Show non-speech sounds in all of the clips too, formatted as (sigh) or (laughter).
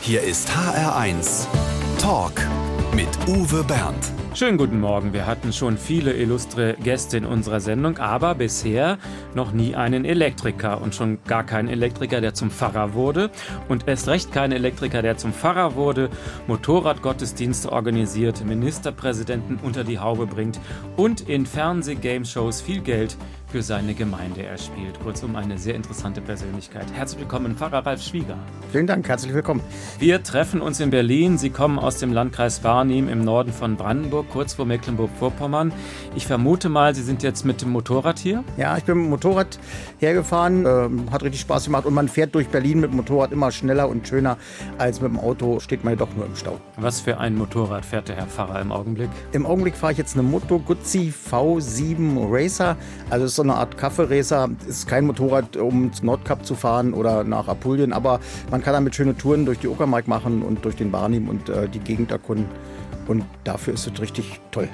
Hier ist HR1 Talk mit Uwe Bernd. Schönen guten Morgen. Wir hatten schon viele illustre Gäste in unserer Sendung, aber bisher noch nie einen Elektriker und schon gar keinen Elektriker, der zum Pfarrer wurde und erst recht keinen Elektriker, der zum Pfarrer wurde, Motorradgottesdienste organisiert, Ministerpräsidenten unter die Haube bringt und in Fernseh-Game-Shows viel Geld für seine Gemeinde erspielt. Kurzum eine sehr interessante Persönlichkeit. Herzlich willkommen, Pfarrer Ralf Schwieger. Vielen Dank, herzlich willkommen. Wir treffen uns in Berlin. Sie kommen aus dem Landkreis Barnim im Norden von Brandenburg, kurz vor Mecklenburg-Vorpommern. Ich vermute mal, Sie sind jetzt mit dem Motorrad hier? Ja, ich bin mit dem Motorrad hergefahren, äh, hat richtig Spaß gemacht und man fährt durch Berlin mit dem Motorrad immer schneller und schöner als mit dem Auto, steht man doch nur im Stau. Was für ein Motorrad fährt der Herr Pfarrer im Augenblick? Im Augenblick fahre ich jetzt eine Moto Guzzi V7 Racer, also so eine Art Kaffeeracer, ist kein Motorrad, um ins Nordkap zu fahren oder nach Apulien, aber man kann damit schöne Touren durch die Uckermark machen und durch den Barnim und äh, die Gegend erkunden. Und dafür ist es richtig toll.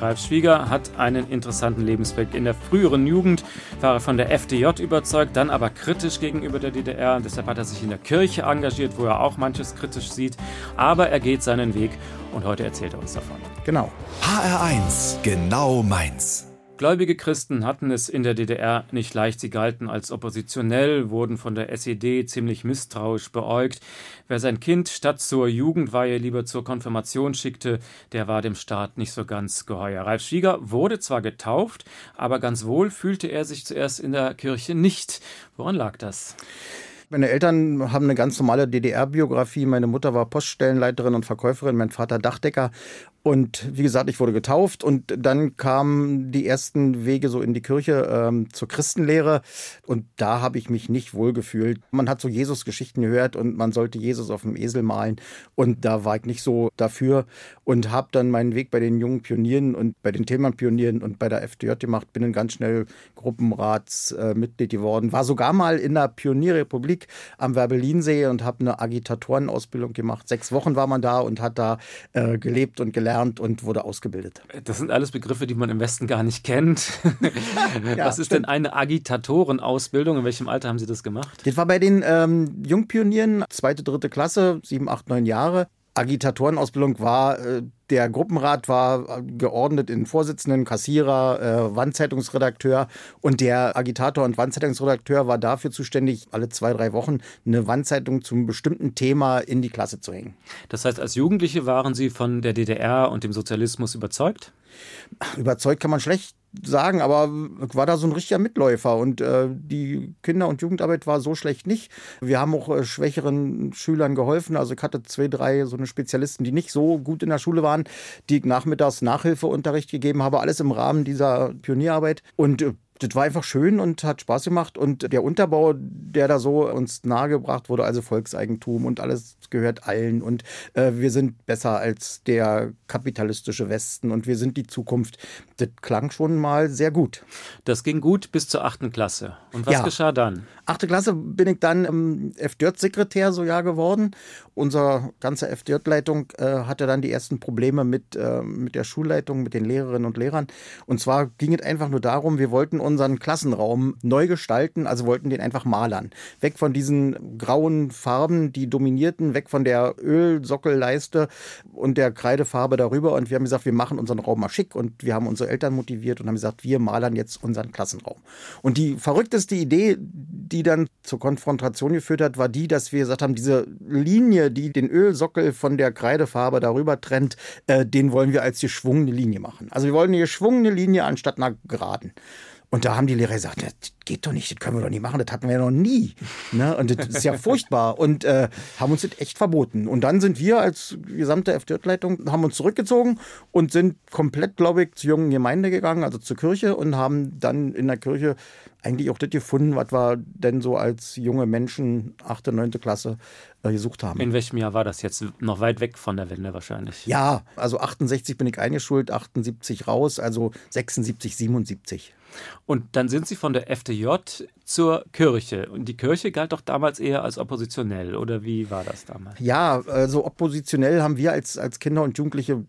Ralf Schwieger hat einen interessanten Lebensweg. In der früheren Jugend war er von der FDJ überzeugt, dann aber kritisch gegenüber der DDR. Deshalb hat er sich in der Kirche engagiert, wo er auch manches kritisch sieht. Aber er geht seinen Weg und heute erzählt er uns davon. Genau. HR1, genau meins. Gläubige Christen hatten es in der DDR nicht leicht. Sie galten als oppositionell, wurden von der SED ziemlich misstrauisch beäugt. Wer sein Kind statt zur Jugendweihe lieber zur Konfirmation schickte, der war dem Staat nicht so ganz geheuer. Ralf Schwieger wurde zwar getauft, aber ganz wohl fühlte er sich zuerst in der Kirche nicht. Woran lag das? Meine Eltern haben eine ganz normale DDR-Biografie. Meine Mutter war Poststellenleiterin und Verkäuferin, mein Vater Dachdecker. Und wie gesagt, ich wurde getauft und dann kamen die ersten Wege so in die Kirche ähm, zur Christenlehre und da habe ich mich nicht wohl gefühlt. Man hat so Jesus-Geschichten gehört und man sollte Jesus auf dem Esel malen und da war ich nicht so dafür und habe dann meinen Weg bei den jungen Pionieren und bei den Thälmann-Pionieren und bei der FDJ gemacht, bin dann ganz schnell Gruppenratsmitglied äh, geworden, war sogar mal in der Pionierrepublik am Werbelinsee und habe eine Agitatorenausbildung gemacht. Sechs Wochen war man da und hat da äh, gelebt und gelernt und wurde ausgebildet. Das sind alles Begriffe, die man im Westen gar nicht kennt. (laughs) ja, Was ist denn eine Agitatorenausbildung? In welchem Alter haben Sie das gemacht? Das war bei den ähm, Jungpionieren, zweite, dritte Klasse, sieben, acht, neun Jahre. Agitatorenausbildung war, äh, der Gruppenrat war geordnet in Vorsitzenden, Kassierer, äh, Wandzeitungsredakteur und der Agitator und Wandzeitungsredakteur war dafür zuständig, alle zwei, drei Wochen eine Wandzeitung zum bestimmten Thema in die Klasse zu hängen. Das heißt, als Jugendliche waren Sie von der DDR und dem Sozialismus überzeugt? Überzeugt kann man schlecht sagen, aber war da so ein richtiger Mitläufer und äh, die Kinder- und Jugendarbeit war so schlecht nicht. Wir haben auch äh, schwächeren Schülern geholfen. Also ich hatte zwei, drei so eine Spezialisten, die nicht so gut in der Schule waren, die ich nachmittags Nachhilfeunterricht gegeben habe, alles im Rahmen dieser Pionierarbeit und äh, das war einfach schön und hat Spaß gemacht. Und der Unterbau, der da so uns nahegebracht wurde, also Volkseigentum und alles gehört allen. Und äh, wir sind besser als der kapitalistische Westen und wir sind die Zukunft. Das klang schon mal sehr gut. Das ging gut bis zur achten Klasse. Und was ja. geschah dann? Achte Klasse bin ich dann im FDJ-Sekretär so Jahr geworden. Unsere ganze FDJ-Leitung äh, hatte dann die ersten Probleme mit, äh, mit der Schulleitung, mit den Lehrerinnen und Lehrern. Und zwar ging es einfach nur darum, wir wollten unseren Klassenraum neu gestalten, also wollten den einfach malern. Weg von diesen grauen Farben, die dominierten, weg von der Ölsockelleiste und der Kreidefarbe darüber. Und wir haben gesagt, wir machen unseren Raum mal schick. Und wir haben unsere Eltern motiviert und haben gesagt, wir malern jetzt unseren Klassenraum. Und die verrückteste Idee, die dann zur Konfrontation geführt hat, war die, dass wir gesagt haben, diese Linie, die den Ölsockel von der Kreidefarbe darüber trennt, äh, den wollen wir als geschwungene Linie machen. Also wir wollen eine geschwungene Linie anstatt einer geraden. Und da haben die Lehrer gesagt, das geht doch nicht, das können wir doch nicht machen, das hatten wir ja noch nie. Ne? Und das ist ja (laughs) furchtbar. Und äh, haben uns das echt verboten. Und dann sind wir als gesamte FDJ-Leitung, haben uns zurückgezogen und sind komplett, glaube ich, zur jungen Gemeinde gegangen, also zur Kirche und haben dann in der Kirche eigentlich auch das gefunden, was wir denn so als junge Menschen, 8., 9. Klasse, äh, gesucht haben. In welchem Jahr war das jetzt? Noch weit weg von der Wende wahrscheinlich. Ja, also 68 bin ich eingeschult, 78 raus, also 76, 77. Und dann sind Sie von der FDJ zur Kirche. Und die Kirche galt doch damals eher als oppositionell, oder wie war das damals? Ja, also oppositionell haben wir als, als Kinder und Jugendliche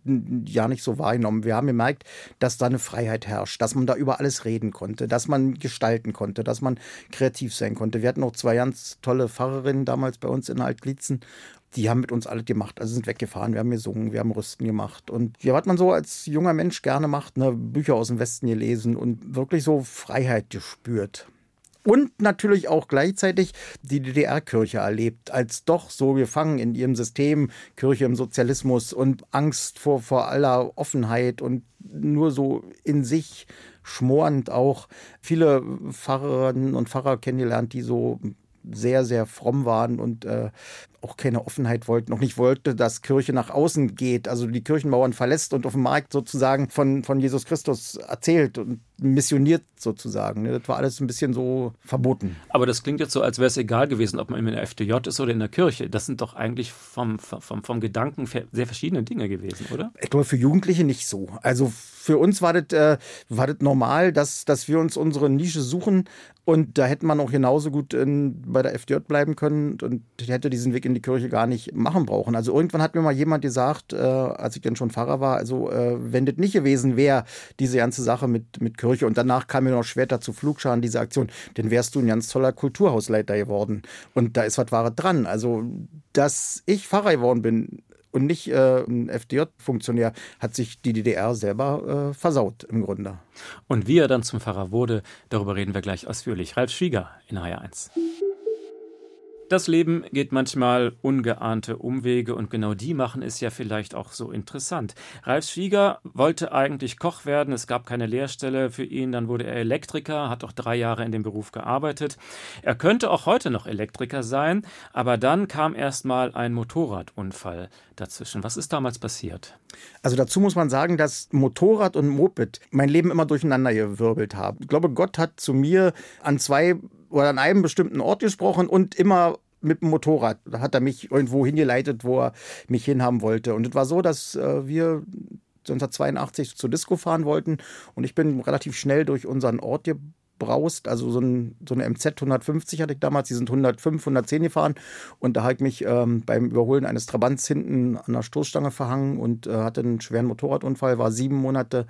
ja nicht so wahrgenommen. Wir haben gemerkt, dass da eine Freiheit herrscht, dass man da über alles reden konnte, dass man gestalten konnte, dass man kreativ sein konnte. Wir hatten auch zwei ganz tolle Pfarrerinnen damals bei uns in Altglitzen die haben mit uns alles gemacht. Also sind weggefahren, wir haben gesungen, wir haben Rüsten gemacht. Und ja, was man so als junger Mensch gerne macht, ne, Bücher aus dem Westen gelesen und wirklich so Freiheit gespürt. Und natürlich auch gleichzeitig die DDR-Kirche erlebt, als doch so gefangen in ihrem System, Kirche im Sozialismus und Angst vor, vor aller Offenheit und nur so in sich schmorend auch viele Pfarrerinnen und Pfarrer kennengelernt, die so sehr, sehr fromm waren und äh, auch keine Offenheit wollten, noch nicht wollte, dass Kirche nach außen geht, also die Kirchenmauern verlässt und auf dem Markt sozusagen von, von Jesus Christus erzählt und missioniert sozusagen. Ne? Das war alles ein bisschen so verboten. Aber das klingt jetzt so, als wäre es egal gewesen, ob man in der FDJ ist oder in der Kirche. Das sind doch eigentlich vom, vom, vom Gedanken sehr verschiedene Dinge gewesen, oder? Ich glaube, für Jugendliche nicht so. Also für uns war das, äh, war das normal, dass, dass wir uns unsere Nische suchen und da hätte man auch genauso gut in, bei der FDJ bleiben können und hätte diesen Weg in die Kirche gar nicht machen brauchen. Also irgendwann hat mir mal jemand gesagt, äh, als ich dann schon Pfarrer war, also äh, wenn das nicht gewesen wäre, diese ganze Sache mit, mit Kirche und danach kam mir noch später zu Flugscharen diese Aktion, dann wärst du ein ganz toller Kulturhausleiter geworden. Und da ist was Wahres dran. Also, dass ich Pfarrer geworden bin, und nicht äh, ein FDJ-Funktionär, hat sich die DDR selber äh, versaut im Grunde. Und wie er dann zum Pfarrer wurde, darüber reden wir gleich ausführlich. Ralf Schwieger in HR1. Das Leben geht manchmal ungeahnte Umwege und genau die machen es ja vielleicht auch so interessant. Ralf Schwieger wollte eigentlich Koch werden, es gab keine Lehrstelle für ihn, dann wurde er Elektriker, hat auch drei Jahre in dem Beruf gearbeitet. Er könnte auch heute noch Elektriker sein, aber dann kam erst mal ein Motorradunfall dazwischen. Was ist damals passiert? Also dazu muss man sagen, dass Motorrad und Moped mein Leben immer durcheinander gewirbelt haben. Ich glaube, Gott hat zu mir an zwei oder an einem bestimmten Ort gesprochen und immer mit dem Motorrad. Da hat er mich irgendwo hingeleitet, wo er mich hinhaben wollte. Und es war so, dass äh, wir 1982 zur Disco fahren wollten und ich bin relativ schnell durch unseren Ort gebraust. Also so, ein, so eine MZ 150 hatte ich damals, die sind 105, 110 gefahren und da habe ich mich ähm, beim Überholen eines Trabants hinten an der Stoßstange verhangen und äh, hatte einen schweren Motorradunfall, war sieben Monate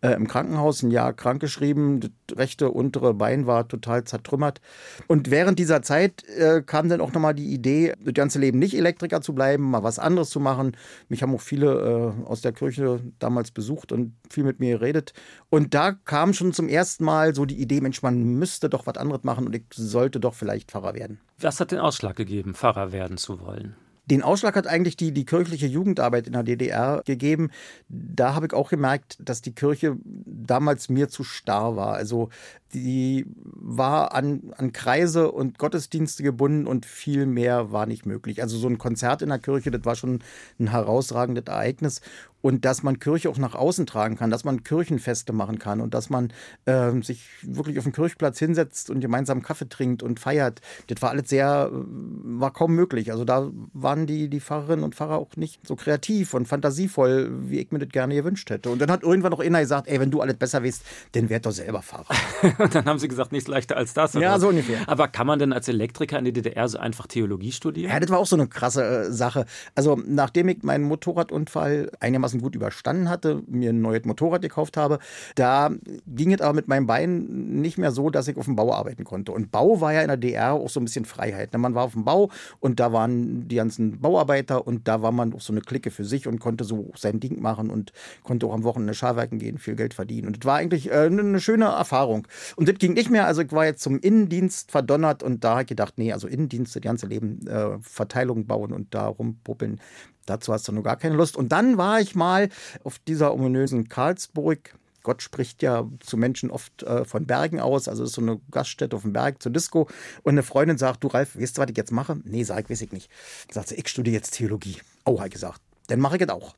äh, im Krankenhaus, ein Jahr krankgeschrieben. Das rechte untere Bein war total zertrümmert. Und während dieser Zeit äh, kam dann auch nochmal die Idee, das ganze Leben nicht Elektriker zu bleiben, mal was anderes zu machen. Mich haben auch viele äh, aus der Kirche damals besucht und viel mit mir geredet. Und da kam schon zum ersten Mal so die Idee, Mensch, man müsste doch was anderes machen und ich sollte doch vielleicht Pfarrer werden. Was hat den Ausschlag gegeben, Pfarrer werden zu wollen? Den Ausschlag hat eigentlich die, die kirchliche Jugendarbeit in der DDR gegeben. Da habe ich auch gemerkt, dass die Kirche damals mir zu starr war. Also die war an, an Kreise und Gottesdienste gebunden und viel mehr war nicht möglich. Also so ein Konzert in der Kirche, das war schon ein herausragendes Ereignis. Und dass man Kirche auch nach außen tragen kann, dass man Kirchenfeste machen kann und dass man äh, sich wirklich auf den Kirchplatz hinsetzt und gemeinsam Kaffee trinkt und feiert, das war alles sehr, war kaum möglich. Also da waren die, die Pfarrerinnen und Pfarrer auch nicht so kreativ und fantasievoll, wie ich mir das gerne gewünscht hätte. Und dann hat irgendwann auch einer gesagt, ey, wenn du alles besser weißt, dann werd doch selber Pfarrer. (laughs) (laughs) Und dann haben sie gesagt, nichts leichter als das. Ja, was? so ungefähr. Aber kann man denn als Elektriker in der DDR so einfach Theologie studieren? Ja, das war auch so eine krasse äh, Sache. Also, nachdem ich meinen Motorradunfall einigermaßen gut überstanden hatte, mir ein neues Motorrad gekauft habe, da ging es aber mit meinem Bein nicht mehr so, dass ich auf dem Bau arbeiten konnte. Und Bau war ja in der DDR auch so ein bisschen Freiheit. Ne? Man war auf dem Bau und da waren die ganzen Bauarbeiter und da war man auch so eine Clique für sich und konnte so sein Ding machen und konnte auch am Wochenende Scharwerken gehen, viel Geld verdienen. Und das war eigentlich äh, eine schöne Erfahrung. Und das ging nicht mehr. Also ich war jetzt zum Innendienst verdonnert und da habe ich gedacht, nee, also Innendienst das ganze Leben äh, Verteilung bauen und da rumpuppeln. Dazu hast du nur gar keine Lust. Und dann war ich mal auf dieser ominösen Karlsburg. Gott spricht ja zu Menschen oft äh, von Bergen aus. Also ist so eine Gaststätte auf dem Berg zur Disco. Und eine Freundin sagt, du Ralf, weißt du, was ich jetzt mache? Nee, sag ich, weiß ich nicht. Sagt sie, ich studiere jetzt Theologie. Ich gesagt dann mache ich es auch.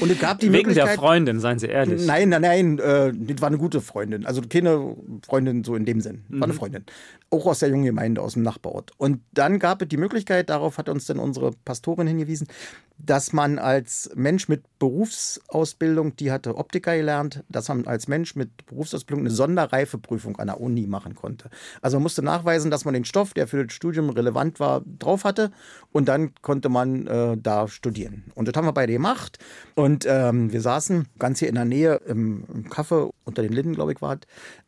Und es gab die (laughs) Wegen Möglichkeit, der Freundin, seien Sie ehrlich. Nein, nein, nein, äh, das war eine gute Freundin. Also keine Freundin so in dem Sinn. War eine mhm. Freundin. Auch aus der jungen Gemeinde, aus dem Nachbarort. Und dann gab es die Möglichkeit, darauf hat uns dann unsere Pastorin hingewiesen, dass man als Mensch mit Berufsausbildung, die hatte Optiker gelernt, dass man als Mensch mit Berufsausbildung eine Sonderreifeprüfung an der Uni machen konnte. Also man musste nachweisen, dass man den Stoff, der für das Studium relevant war, drauf hatte und dann konnte man äh, da studieren. Und das haben wir beide gemacht und ähm, wir saßen ganz hier in der Nähe im, im Café unter den Linden, glaube ich, war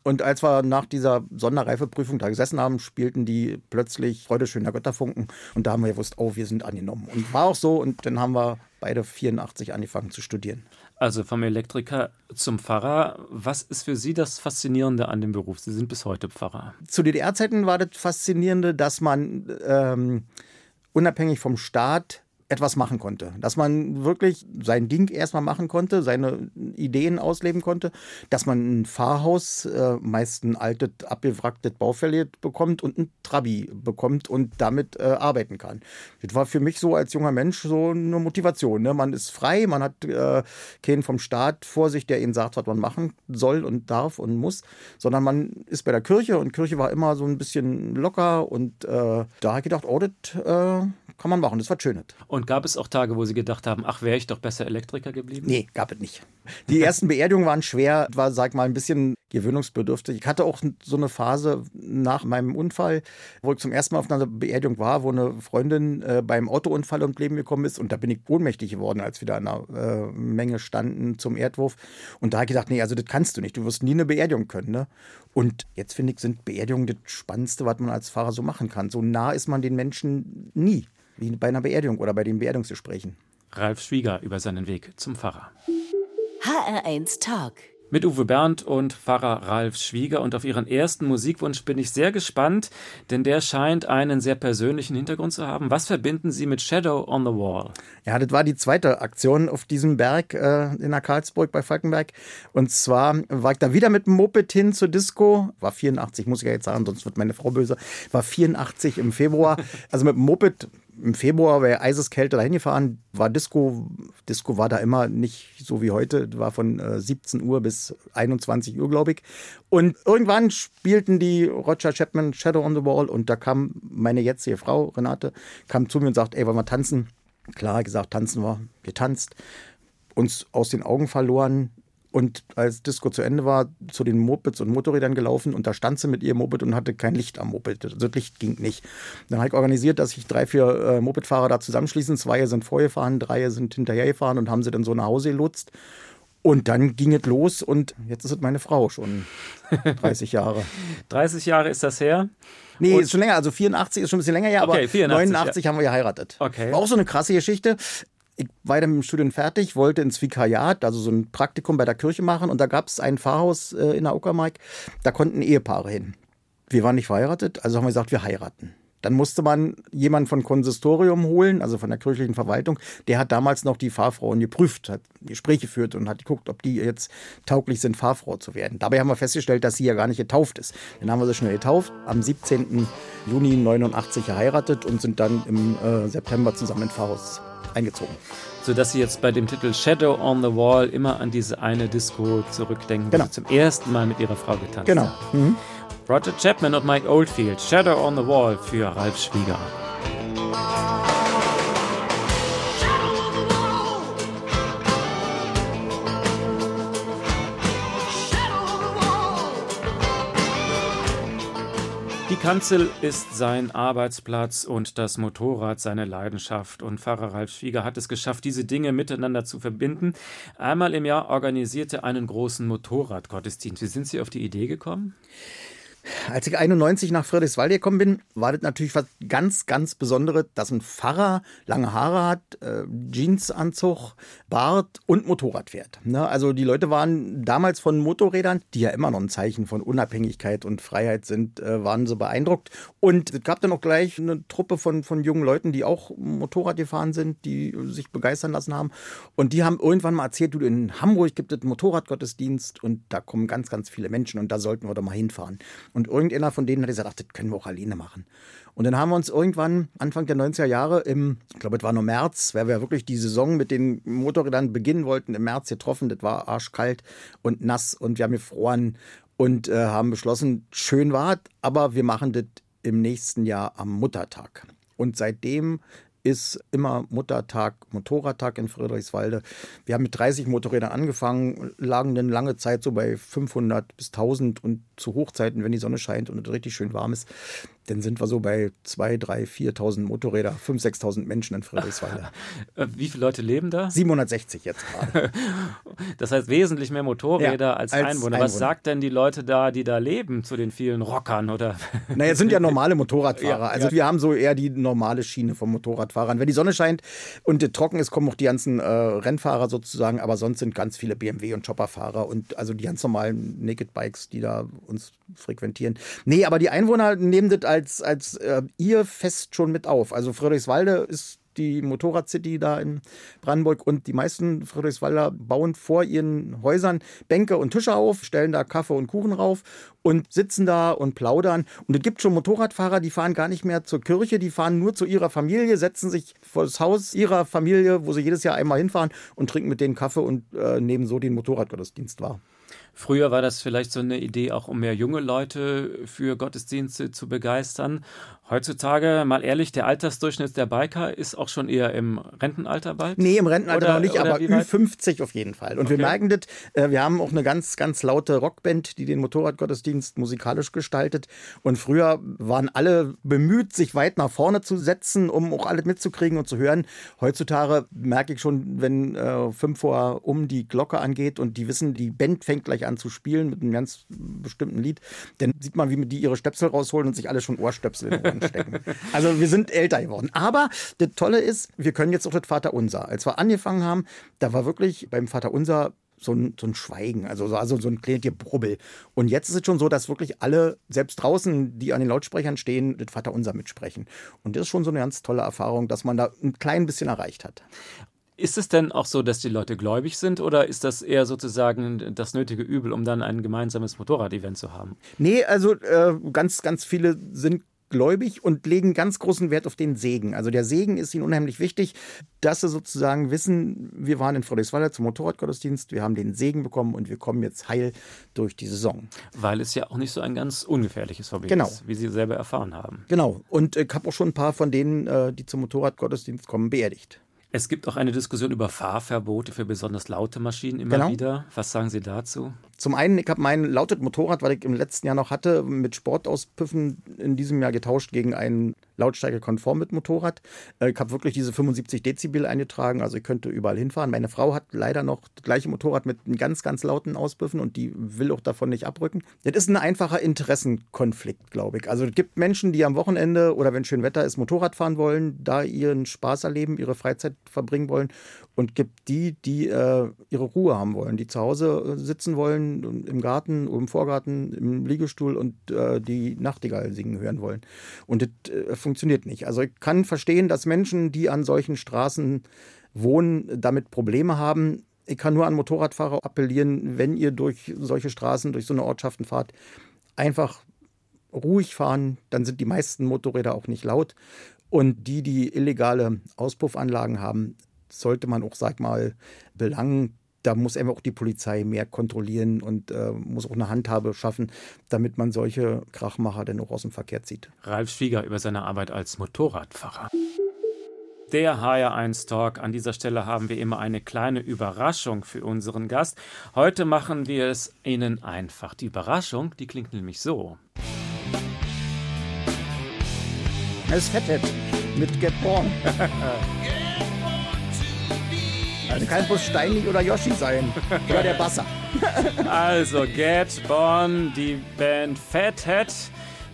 und als wir nach dieser Sonderreifeprüfung da gesessen haben, spielten die plötzlich Freude schöner Götterfunken. Und da haben wir gewusst, oh, wir sind angenommen. Und war auch so. Und dann haben wir beide 84 angefangen zu studieren. Also vom Elektriker zum Pfarrer. Was ist für Sie das Faszinierende an dem Beruf? Sie sind bis heute Pfarrer. Zu DDR-Zeiten war das Faszinierende, dass man ähm, unabhängig vom Staat etwas machen konnte. Dass man wirklich sein Ding erstmal machen konnte, seine Ideen ausleben konnte, dass man ein Fahrhaus, äh, meist ein altes, abgewracktes Baufällig bekommt und ein Trabi bekommt und damit äh, arbeiten kann. Das war für mich so als junger Mensch so eine Motivation. Ne? Man ist frei, man hat äh, keinen vom Staat vor sich, der ihnen sagt, was man machen soll und darf und muss, sondern man ist bei der Kirche und Kirche war immer so ein bisschen locker und äh, da habe ich gedacht, oh, das äh, kann man machen, das war schön. Und gab es auch Tage, wo Sie gedacht haben, ach, wäre ich doch besser Elektriker geblieben? Nee, gab es nicht. Die ersten Beerdigungen waren schwer, war, sag mal, ein bisschen gewöhnungsbedürftig. Ich hatte auch so eine Phase nach meinem Unfall, wo ich zum ersten Mal auf einer Beerdigung war, wo eine Freundin äh, beim Autounfall ums Leben gekommen ist und da bin ich ohnmächtig geworden, als wir da in einer äh, Menge standen zum Erdwurf. Und da habe ich gedacht, nee, also das kannst du nicht, du wirst nie eine Beerdigung können. Ne? Und jetzt finde ich, sind Beerdigungen das Spannendste, was man als Fahrer so machen kann. So nah ist man den Menschen nie wie bei einer Beerdigung oder bei den Beerdigungsgesprächen. Ralf Schwieger über seinen Weg zum Pfarrer. HR1 Talk mit Uwe Bernd und Pfarrer Ralf Schwieger. Und auf Ihren ersten Musikwunsch bin ich sehr gespannt, denn der scheint einen sehr persönlichen Hintergrund zu haben. Was verbinden Sie mit Shadow on the Wall? Ja, das war die zweite Aktion auf diesem Berg äh, in der Karlsburg bei Falkenberg. Und zwar war ich da wieder mit dem Moped hin zur Disco. War 84, muss ich ja jetzt sagen, sonst wird meine Frau böse. War 84 im Februar. Also mit dem Moped im Februar bei Eiseskälte dahin gefahren, war Disco. Disco war da immer nicht so wie heute, war von äh, 17 Uhr bis 21 Uhr, glaube ich. Und irgendwann spielten die Roger Chapman Shadow on the Wall und da kam meine jetzige Frau, Renate, kam zu mir und sagt, ey, wollen wir tanzen? Klar, gesagt, tanzen wir, getanzt, uns aus den Augen verloren, und als Disco zu Ende war, zu den Mopeds und Motorrädern gelaufen und da stand sie mit ihrem Moped und hatte kein Licht am Moped. Also das Licht ging nicht. Dann habe ich organisiert, dass sich drei, vier äh, Mopedfahrer da zusammenschließen. Zwei sind vorgefahren, drei sind hinterhergefahren und haben sie dann so nach Hause gelotst. Und dann ging es los und jetzt ist es meine Frau schon (laughs) 30 Jahre. 30 Jahre ist das her? Nee, und ist schon länger. Also 84 ist schon ein bisschen länger her, okay, aber 84, 89 ja. haben wir geheiratet. Okay. War auch so eine krasse Geschichte ich war dann mit dem Studium fertig, wollte ins Vikariat, also so ein Praktikum bei der Kirche machen und da gab es ein Pfarrhaus äh, in der Uckermark, da konnten Ehepaare hin. Wir waren nicht verheiratet, also haben wir gesagt, wir heiraten. Dann musste man jemanden von Konsistorium holen, also von der kirchlichen Verwaltung. Der hat damals noch die Fahrfrauen geprüft, hat Gespräche geführt und hat geguckt, ob die jetzt tauglich sind, Fahrfrau zu werden. Dabei haben wir festgestellt, dass sie ja gar nicht getauft ist. Dann haben wir sie schnell getauft, am 17. Juni 89 geheiratet und sind dann im äh, September zusammen in Pfarrhaus eingezogen. Sodass Sie jetzt bei dem Titel Shadow on the Wall immer an diese eine Disco zurückdenken, genau. die Sie zum ersten Mal mit Ihrer Frau getanzt genau. haben. Genau. Mhm. Roger Chapman und Mike Oldfield, Shadow on the Wall für Ralf Schwieger. Die Kanzel ist sein Arbeitsplatz und das Motorrad seine Leidenschaft. Und Pfarrer Ralf Schwieger hat es geschafft, diese Dinge miteinander zu verbinden. Einmal im Jahr organisierte einen großen Motorradgottesdienst. Wie sind Sie auf die Idee gekommen? Als ich 91 nach Friedrichswald gekommen bin, war das natürlich was ganz, ganz Besonderes, dass ein Pfarrer lange Haare hat, äh, Jeansanzug, Bart und Motorrad fährt. Ne? Also die Leute waren damals von Motorrädern, die ja immer noch ein Zeichen von Unabhängigkeit und Freiheit sind, äh, waren so beeindruckt. Und es gab dann auch gleich eine Truppe von, von jungen Leuten, die auch Motorrad gefahren sind, die sich begeistern lassen haben. Und die haben irgendwann mal erzählt, du, in Hamburg gibt es einen Motorradgottesdienst und da kommen ganz, ganz viele Menschen und da sollten wir doch mal hinfahren. Und irgendeiner von denen hat gesagt, ach, das können wir auch alleine machen. Und dann haben wir uns irgendwann Anfang der 90er Jahre im, ich glaube, es war nur März, weil wir wirklich die Saison mit den Motorrädern beginnen wollten, im März getroffen. Das war arschkalt und nass und wir haben gefroren und äh, haben beschlossen, schön war aber wir machen das im nächsten Jahr am Muttertag. Und seitdem ist immer Muttertag, Motorradtag in Friedrichswalde. Wir haben mit 30 Motorrädern angefangen, lagen dann lange Zeit so bei 500 bis 1000 und zu Hochzeiten, wenn die Sonne scheint und es richtig schön warm ist, dann sind wir so bei 2, 3, 4.000 Motorräder, 5, 6.000 Menschen in Friedrichswalde. (laughs) Äh, wie viele Leute leben da? 760 jetzt gerade. (laughs) das heißt wesentlich mehr Motorräder ja, als, als Einwohner. Was sagt denn die Leute da, die da leben, zu den vielen Rockern? Oder? (laughs) Naja, es sind ja normale Motorradfahrer. Ja, also ja. wir haben so eher die normale Schiene von Motorradfahrern. Wenn die Sonne scheint und trocken ist, kommen auch die ganzen äh, Rennfahrer sozusagen, aber sonst sind ganz viele BMW- und Chopperfahrer und also die ganz normalen Naked Bikes, die da uns frequentieren. Nee, aber die Einwohner nehmen das als, als äh, ihr Fest schon mit auf. Also Friedrichswalde ist die Motorradcity da in Brandenburg und die meisten Friedrichswalder bauen vor ihren Häusern Bänke und Tische auf, stellen da Kaffee und Kuchen rauf und sitzen da und plaudern. Und es gibt schon Motorradfahrer, die fahren gar nicht mehr zur Kirche, die fahren nur zu ihrer Familie, setzen sich vor das Haus ihrer Familie, wo sie jedes Jahr einmal hinfahren und trinken mit denen Kaffee und äh, nehmen so den Motorradgottesdienst wahr. Früher war das vielleicht so eine Idee, auch um mehr junge Leute für Gottesdienste zu begeistern. Heutzutage, mal ehrlich, der Altersdurchschnitt der Biker ist auch schon eher im Rentenalter bald? Nee, im Rentenalter oder, noch nicht, aber Ü50 auf jeden Fall. Und okay. wir merken das, äh, wir haben auch eine ganz, ganz laute Rockband, die den Motorradgottesdienst musikalisch gestaltet. Und früher waren alle bemüht, sich weit nach vorne zu setzen, um auch alles mitzukriegen und zu hören. Heutzutage merke ich schon, wenn äh, fünf vor um die Glocke angeht und die wissen, die Band fängt gleich an zu spielen mit einem ganz bestimmten Lied, dann sieht man, wie die ihre Stöpsel rausholen und sich alle schon Ohrstöpsel in stecken. (laughs) Also wir sind älter geworden. Aber das Tolle ist, wir können jetzt auch das Vaterunser. Als wir angefangen haben, da war wirklich beim Vaterunser so ein, so ein Schweigen, also, also so ein kleines Gebrubbel. Und jetzt ist es schon so, dass wirklich alle, selbst draußen, die an den Lautsprechern stehen, das Vaterunser mitsprechen. Und das ist schon so eine ganz tolle Erfahrung, dass man da ein klein bisschen erreicht hat. Ist es denn auch so, dass die Leute gläubig sind oder ist das eher sozusagen das nötige Übel, um dann ein gemeinsames Motorrad-Event zu haben? Nee, also äh, ganz, ganz viele sind gläubig und legen ganz großen Wert auf den Segen. Also der Segen ist ihnen unheimlich wichtig, dass sie sozusagen wissen, wir waren in Friedrichswalde zum Motorradgottesdienst, wir haben den Segen bekommen und wir kommen jetzt heil durch die Saison. Weil es ja auch nicht so ein ganz ungefährliches Hobby genau. ist, wie Sie selber erfahren haben. Genau. Und ich habe auch schon ein paar von denen, äh, die zum Motorradgottesdienst kommen, beerdigt. Es gibt auch eine Diskussion über Fahrverbote für besonders laute Maschinen immer genau. wieder. Was sagen Sie dazu? Zum einen, ich habe mein lautes Motorrad, was ich im letzten Jahr noch hatte, mit Sportauspüffen in diesem Jahr getauscht gegen ein lautstärkekonform mit Motorrad. Äh, ich habe wirklich diese 75 Dezibel eingetragen, also ich könnte überall hinfahren. Meine Frau hat leider noch das gleiche Motorrad mit ganz, ganz lauten Auspüffen und die will auch davon nicht abrücken. Das ist ein einfacher Interessenkonflikt, glaube ich. Also es gibt Menschen, die am Wochenende oder wenn schön Wetter ist, Motorrad fahren wollen, da ihren Spaß erleben, ihre Freizeit verbringen wollen und gibt die, die äh, ihre Ruhe haben wollen, die zu Hause äh, sitzen wollen, im Garten, im Vorgarten, im Liegestuhl und äh, die Nachtigall singen hören wollen. Und das äh, funktioniert nicht. Also ich kann verstehen, dass Menschen, die an solchen Straßen wohnen, damit Probleme haben. Ich kann nur an Motorradfahrer appellieren, wenn ihr durch solche Straßen, durch so eine Ortschaften fahrt, einfach ruhig fahren, dann sind die meisten Motorräder auch nicht laut. Und die, die illegale Auspuffanlagen haben, sollte man auch, sag mal, belangen. Da muss einfach auch die Polizei mehr kontrollieren und äh, muss auch eine Handhabe schaffen, damit man solche Krachmacher dann auch aus dem Verkehr zieht. Ralf Schwieger über seine Arbeit als Motorradfahrer. Der HR1 Talk. An dieser Stelle haben wir immer eine kleine Überraschung für unseren Gast. Heute machen wir es Ihnen einfach. Die Überraschung, die klingt nämlich so. Es Fetthead mit Get Born. (laughs) Also kann bloß Steini oder Yoshi sein. Oder der Basser. also, Get Born, die Band Fathead.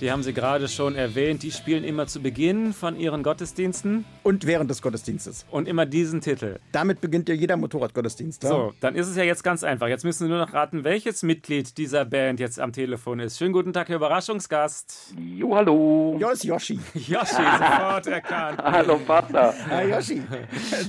Die haben Sie gerade schon erwähnt. Die spielen immer zu Beginn von ihren Gottesdiensten. Und während des Gottesdienstes. Und immer diesen Titel. Damit beginnt ja jeder Motorradgottesdienst. Ja? So, dann ist es ja jetzt ganz einfach. Jetzt müssen Sie nur noch raten, welches Mitglied dieser Band jetzt am Telefon ist. Schönen guten Tag, Herr Überraschungsgast. Jo, hallo. Ja, ist Yoshi. Yoshi, (laughs) sofort erkannt. hallo, Vater. Hi, Yoshi.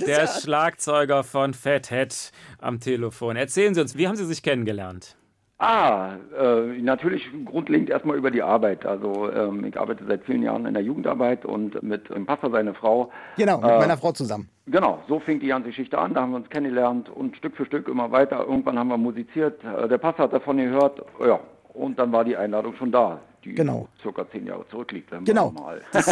Der Schlagzeuger von Fathead am Telefon. Erzählen Sie uns, wie haben Sie sich kennengelernt? Ah, äh, natürlich grundlegend erstmal über die Arbeit. Also ähm, ich arbeite seit vielen Jahren in der Jugendarbeit und mit dem Pastor seine Frau. Genau, mit äh, meiner Frau zusammen. Genau, so fing die ganze Geschichte an. Da haben wir uns kennengelernt und Stück für Stück immer weiter. Irgendwann haben wir musiziert. Äh, der Pastor hat davon gehört. Ja, und dann war die Einladung schon da die genau. circa zehn Jahre zurückliegt. Genau,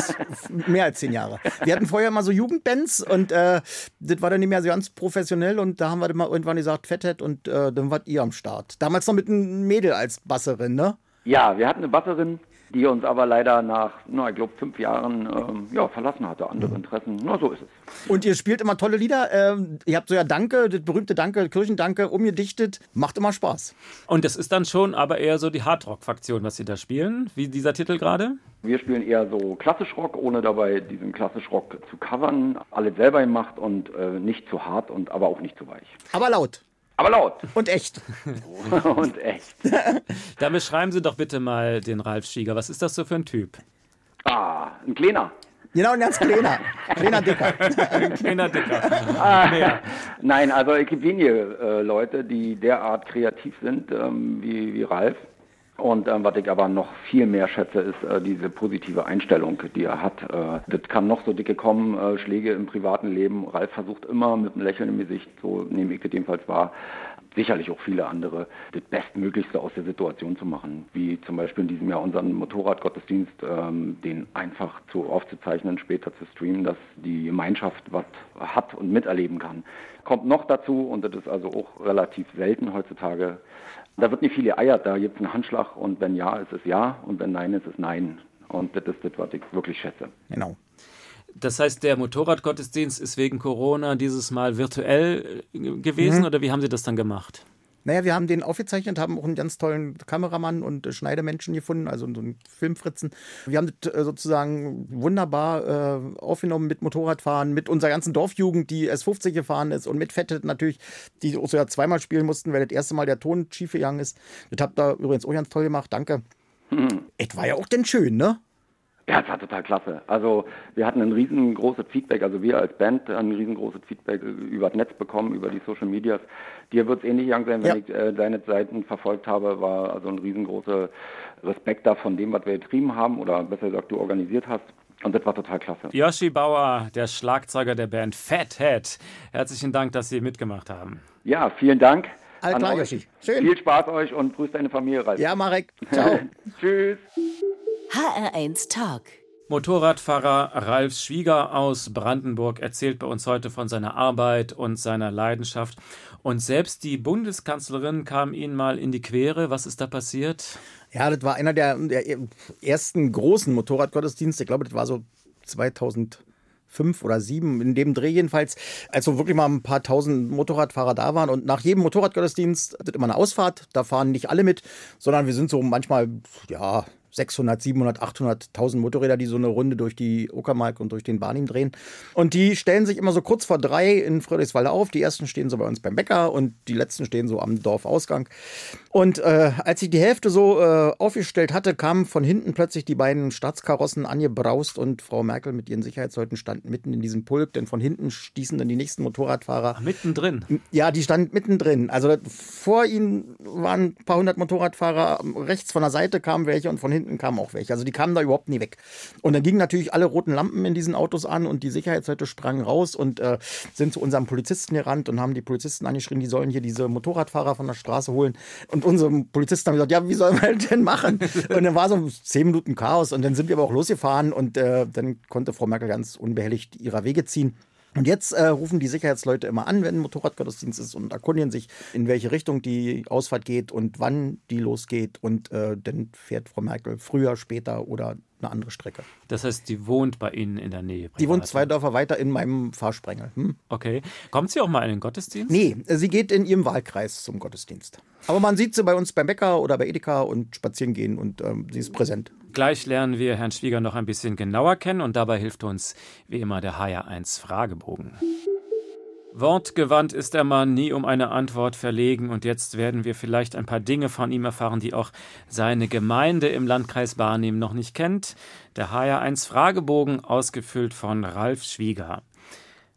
(laughs) mehr als zehn Jahre. Wir hatten vorher mal so Jugendbands und äh, das war dann nicht mehr so ganz professionell und da haben wir dann mal irgendwann gesagt, Fetthead und äh, dann wart ihr am Start. Damals noch mit einem Mädel als Basserin, ne? Ja, wir hatten eine Basserin, die uns aber leider nach, na, ich glaube, fünf Jahren ähm, ja, verlassen hatte, andere Interessen. Na, so ist es. Und ihr spielt immer tolle Lieder. Ähm, ihr habt so ja Danke, das berühmte Danke, Kirchendanke, umgedichtet. Macht immer Spaß. Und das ist dann schon aber eher so die Hardrock-Faktion, was Sie da spielen, wie dieser Titel gerade? Wir spielen eher so klassisch Rock, ohne dabei diesen klassisch Rock zu covern. Alles selber gemacht und äh, nicht zu hart und aber auch nicht zu weich. Aber laut. Aber laut. Und echt. (laughs) und echt. (laughs) Dann beschreiben Sie doch bitte mal den Ralf Schieger. Was ist das so für ein Typ? Ah, ein kleiner. Genau, ein ganz kleiner. (laughs) kleiner Dicker. ein kleiner Dicker. Ah, Nein, also es gibt wenige äh, Leute, die derart kreativ sind ähm, wie, wie Ralf. Und ähm, was ich aber noch viel mehr schätze, ist äh, diese positive Einstellung, die er hat. Äh, das kann noch so dicke kommen, äh, Schläge im privaten Leben. Ralf versucht immer mit einem Lächeln im Gesicht, so nehme ich das jedenfalls wahr, sicherlich auch viele andere, das Bestmöglichste aus der Situation zu machen. Wie zum Beispiel in diesem Jahr unseren Motorradgottesdienst, ähm, den einfach zu aufzuzeichnen, später zu streamen, dass die Gemeinschaft was hat und miterleben kann. Kommt noch dazu, und das ist also auch relativ selten heutzutage, da wird nicht viel geeiert, da gibt es einen Handschlag und wenn ja, ist es ja und wenn nein, ist es nein. Und das ist das, was ich wirklich schätze. Genau. Das heißt, der Motorradgottesdienst ist wegen Corona dieses Mal virtuell äh, gewesen mhm. oder wie haben Sie das dann gemacht? Naja, wir haben den aufgezeichnet, haben auch einen ganz tollen Kameramann und äh, Schneidemenschen gefunden, also so einen Filmfritzen. Wir haben das äh, sozusagen wunderbar äh, aufgenommen mit Motorradfahren, mit unserer ganzen Dorfjugend, die S50 gefahren ist und mit Fette natürlich, die auch so ja zweimal spielen mussten, weil das erste Mal der Ton schief gegangen ist. Das habt ihr übrigens auch ganz toll gemacht, danke. Hm. Es war ja auch denn schön, ne? Ja, es war total klasse. Also wir hatten ein riesengroßes Feedback, also wir als Band ein riesengroßes Feedback über das Netz bekommen, über die Social Medias. Dir wird es ähnlich gegangen sein, wenn ja. ich äh, deine Seiten verfolgt habe, war also ein riesengroßer Respekt da von dem, was wir getrieben haben oder besser gesagt du organisiert hast. Und das war total klasse. Yoshi Bauer, der Schlagzeuger der Band Fathead. Herzlichen Dank, dass Sie mitgemacht haben. Ja, vielen Dank. Alles klar, Yoshi. Schön. Viel Spaß euch und grüßt deine Familie, Ralf. Ja, Marek. Ciao. (laughs) Tschüss. HR1 Talk. Motorradfahrer Ralf Schwieger aus Brandenburg erzählt bei uns heute von seiner Arbeit und seiner Leidenschaft. Und selbst die Bundeskanzlerin kam Ihnen mal in die Quere. Was ist da passiert? Ja, das war einer der, der ersten großen Motorradgottesdienste. Ich glaube, das war so 2000 fünf oder sieben, in dem Dreh jedenfalls, als so wirklich mal ein paar tausend Motorradfahrer da waren. Und nach jedem Motorradgottesdienst ist immer eine Ausfahrt. Da fahren nicht alle mit, sondern wir sind so manchmal, ja, 600, 700, 800, 1000 Motorräder, die so eine Runde durch die Uckermark und durch den Barnim drehen. Und die stellen sich immer so kurz vor drei in Friedrichswalde auf. Die ersten stehen so bei uns beim Bäcker und die letzten stehen so am Dorfausgang. Und äh, als ich die Hälfte so äh, aufgestellt hatte, kamen von hinten plötzlich die beiden Staatskarossen angebraust und Frau Merkel mit ihren Sicherheitsleuten standen mitten in diesem Pulk, denn von hinten stießen dann die nächsten Motorradfahrer. Ach, mittendrin? Ja, die standen mittendrin. Also vor ihnen waren ein paar hundert Motorradfahrer, rechts von der Seite kamen welche und von hinten kamen auch welche. Also die kamen da überhaupt nie weg. Und dann gingen natürlich alle roten Lampen in diesen Autos an und die Sicherheitsleute sprangen raus und äh, sind zu unserem Polizisten gerannt und haben die Polizisten angeschrien, die sollen hier diese Motorradfahrer von der Straße holen. Und und unsere Polizisten haben gesagt, ja, wie sollen wir (laughs) denn machen? Und dann war so zehn Minuten Chaos und dann sind wir aber auch losgefahren und äh, dann konnte Frau Merkel ganz unbehelligt ihrer Wege ziehen. Und jetzt äh, rufen die Sicherheitsleute immer an, wenn ein Motorradgottesdienst ist und erkundigen sich, in welche Richtung die Ausfahrt geht und wann die losgeht. Und äh, dann fährt Frau Merkel früher, später oder eine andere Strecke. Das heißt, die wohnt bei Ihnen in der Nähe? Die wohnt zwei Dörfer weiter in meinem Fahrsprengel. Hm? Okay. Kommt sie auch mal in den Gottesdienst? Nee, sie geht in ihrem Wahlkreis zum Gottesdienst. Aber man sieht sie bei uns beim Bäcker oder bei Edeka und spazieren gehen und ähm, sie ist präsent. Gleich lernen wir Herrn Schwieger noch ein bisschen genauer kennen und dabei hilft uns wie immer der HR1 Fragebogen. Wortgewandt ist der Mann, nie um eine Antwort verlegen, und jetzt werden wir vielleicht ein paar Dinge von ihm erfahren, die auch seine Gemeinde im Landkreis Barnim noch nicht kennt. Der HR1 Fragebogen, ausgefüllt von Ralf Schwieger.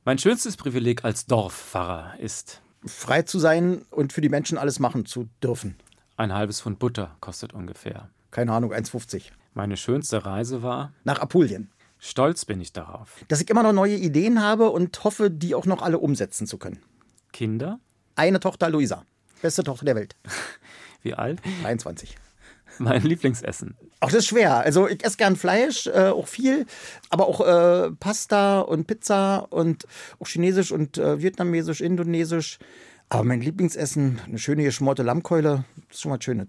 Mein schönstes Privileg als Dorfpfarrer ist frei zu sein und für die Menschen alles machen zu dürfen. Ein halbes Pfund Butter kostet ungefähr. Keine Ahnung, 1,50. Meine schönste Reise war. Nach Apulien. Stolz bin ich darauf. Dass ich immer noch neue Ideen habe und hoffe, die auch noch alle umsetzen zu können. Kinder? Eine Tochter, Luisa. Beste Tochter der Welt. (laughs) Wie alt? 23. Mein Lieblingsessen. Auch das ist schwer. Also ich esse gern Fleisch, äh, auch viel, aber auch äh, Pasta und Pizza und auch Chinesisch und äh, Vietnamesisch, Indonesisch. Aber mein Lieblingsessen, eine schöne geschmorte Lammkeule, ist schon mal Schönes.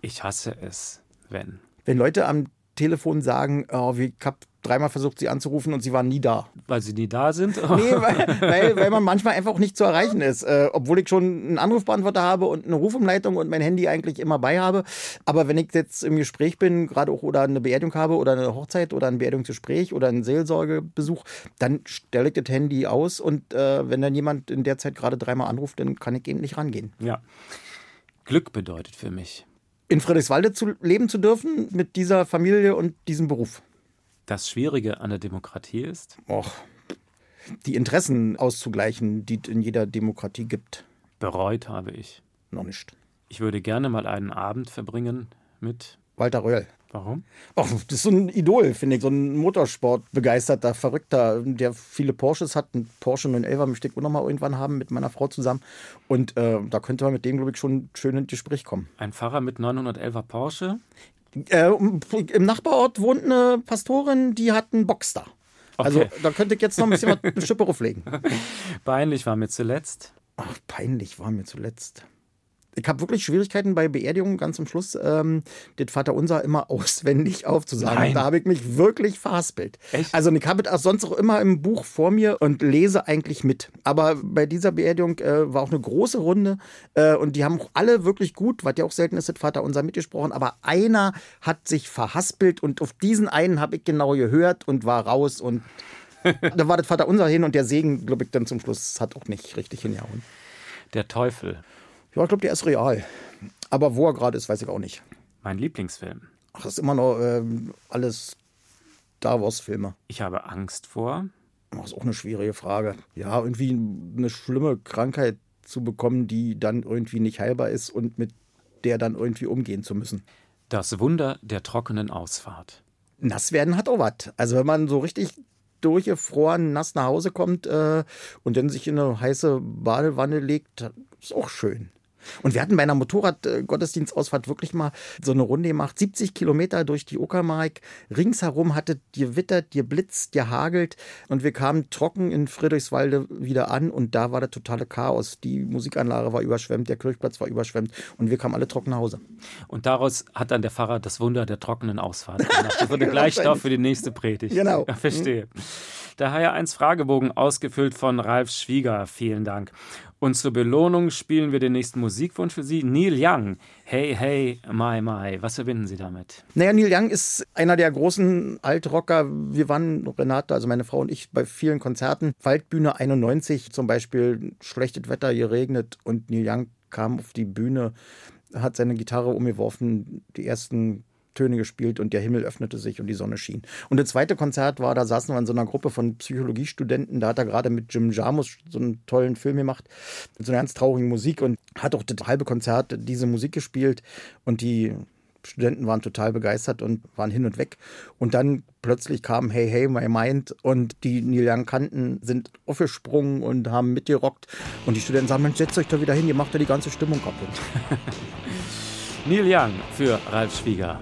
Ich hasse es, wenn. Wenn Leute am Telefon sagen, oh, ich habe dreimal versucht, sie anzurufen und sie waren nie da. Weil sie nie da sind? (laughs) Nee, weil, weil, weil man manchmal einfach auch nicht zu erreichen ist. Äh, obwohl ich schon einen Anrufbeantworter habe und eine Rufumleitung und mein Handy eigentlich immer bei habe. Aber wenn ich jetzt im Gespräch bin, gerade auch oder eine Beerdigung habe oder eine Hochzeit oder ein Beerdigungsgespräch oder einen Seelsorgebesuch, dann stelle ich das Handy aus und äh, wenn dann jemand in der Zeit gerade dreimal anruft, dann kann ich eben nicht rangehen. Ja. Glück bedeutet für mich. In Friedrichswalde zu leben zu dürfen mit dieser Familie und diesem Beruf. Das Schwierige an der Demokratie ist? Och, die Interessen auszugleichen, die es in jeder Demokratie gibt. Bereut habe ich. Noch nicht. Ich würde gerne mal einen Abend verbringen mit. Walter Röll. Warum? Och, das ist so ein Idol, finde ich. So ein Motorsportbegeisterter, Verrückter, der viele Porsches hat. Ein Porsche 911 möchte ich auch noch mal irgendwann haben mit meiner Frau zusammen. Und äh, da könnte man mit dem, glaube ich, schon schön ins Gespräch kommen. Ein Fahrer mit 911er Porsche? Äh, Im Nachbarort wohnt eine Pastorin, die hat einen Boxster. Also Okay. da könnte ich jetzt noch ein bisschen was eine Schippe (laughs) auflegen. Peinlich war mir zuletzt. Ach, peinlich war mir zuletzt. Ich habe wirklich Schwierigkeiten bei Beerdigungen ganz am Schluss, ähm, das Vaterunser immer (laughs) auswendig aufzusagen. Nein. Da habe ich mich wirklich verhaspelt. Echt? Also ich habe es auch sonst auch immer im Buch vor mir und lese eigentlich mit. Aber bei dieser Beerdigung äh, war auch eine große Runde äh, und die haben auch alle wirklich gut, was ja auch selten ist, das Vaterunser mitgesprochen. Aber einer hat sich verhaspelt und auf diesen einen habe ich genau gehört und war raus und (laughs) da war das Vaterunser hin und der Segen, glaube ich, dann zum Schluss hat auch nicht richtig hingehauen. Der Teufel. Ja, ich glaube, der ist real. Aber wo er gerade ist, weiß ich auch nicht. Mein Lieblingsfilm. Ach, das ist immer noch ähm, alles Star Wars-Filme. Ich habe Angst vor. Das ist auch eine schwierige Frage. Ja, irgendwie eine schlimme Krankheit zu bekommen, die dann irgendwie nicht heilbar ist und mit der dann irgendwie umgehen zu müssen. Das Wunder der trockenen Ausfahrt. Nass werden hat auch was. Also wenn man so richtig durchgefroren nass nach Hause kommt äh, und dann sich in eine heiße Badewanne legt, ist auch schön. Und wir hatten bei einer Motorrad-Gottesdienstausfahrt wirklich mal so eine Runde gemacht, 70 Kilometer durch die Uckermark. Ringsherum hatte gewittert, geblitzt, gehagelt und wir kamen trocken in Friedrichswalde wieder an und da war der totale Chaos. Die Musikanlage war überschwemmt, der Kirchplatz war überschwemmt und wir kamen alle trocken nach Hause. Und daraus hat dann der Pfarrer das Wunder der trockenen Ausfahrt gemacht. (laughs) Das wurde gleich Stoff für die nächste Predigt. Genau. Ja, verstehe. Der HR1 Fragebogen ausgefüllt von Ralf Schwieger. Vielen Dank. Und zur Belohnung spielen wir den nächsten Musikwunsch für Sie. Neil Young. Hey, hey, my, my. Was verbinden Sie damit? Naja, Neil Young ist einer der großen Altrocker. Wir waren, Renate, also meine Frau und ich, bei vielen Konzerten. Waldbühne 91 zum Beispiel, schlechtes Wetter, geregnet und Neil Young kam auf die Bühne, hat seine Gitarre umgeworfen, die ersten Töne gespielt und der Himmel öffnete sich und die Sonne schien. Und das zweite Konzert war, da saßen wir in so einer Gruppe von Psychologiestudenten, da hat er gerade mit Jim Jarmus so einen tollen Film gemacht, mit so einer ganz traurigen Musik und hat auch das halbe Konzert diese Musik gespielt und die Studenten waren total begeistert und waren hin und weg. Und dann plötzlich kam Hey Hey My Mind und die Neil Young kannten, sind aufgesprungen und haben mitgerockt. Und die Studenten sagen, Mensch, setzt euch da wieder hin, ihr macht ja die ganze Stimmung kaputt. (laughs) (laughs) Neil Young für Ralf Schwieger.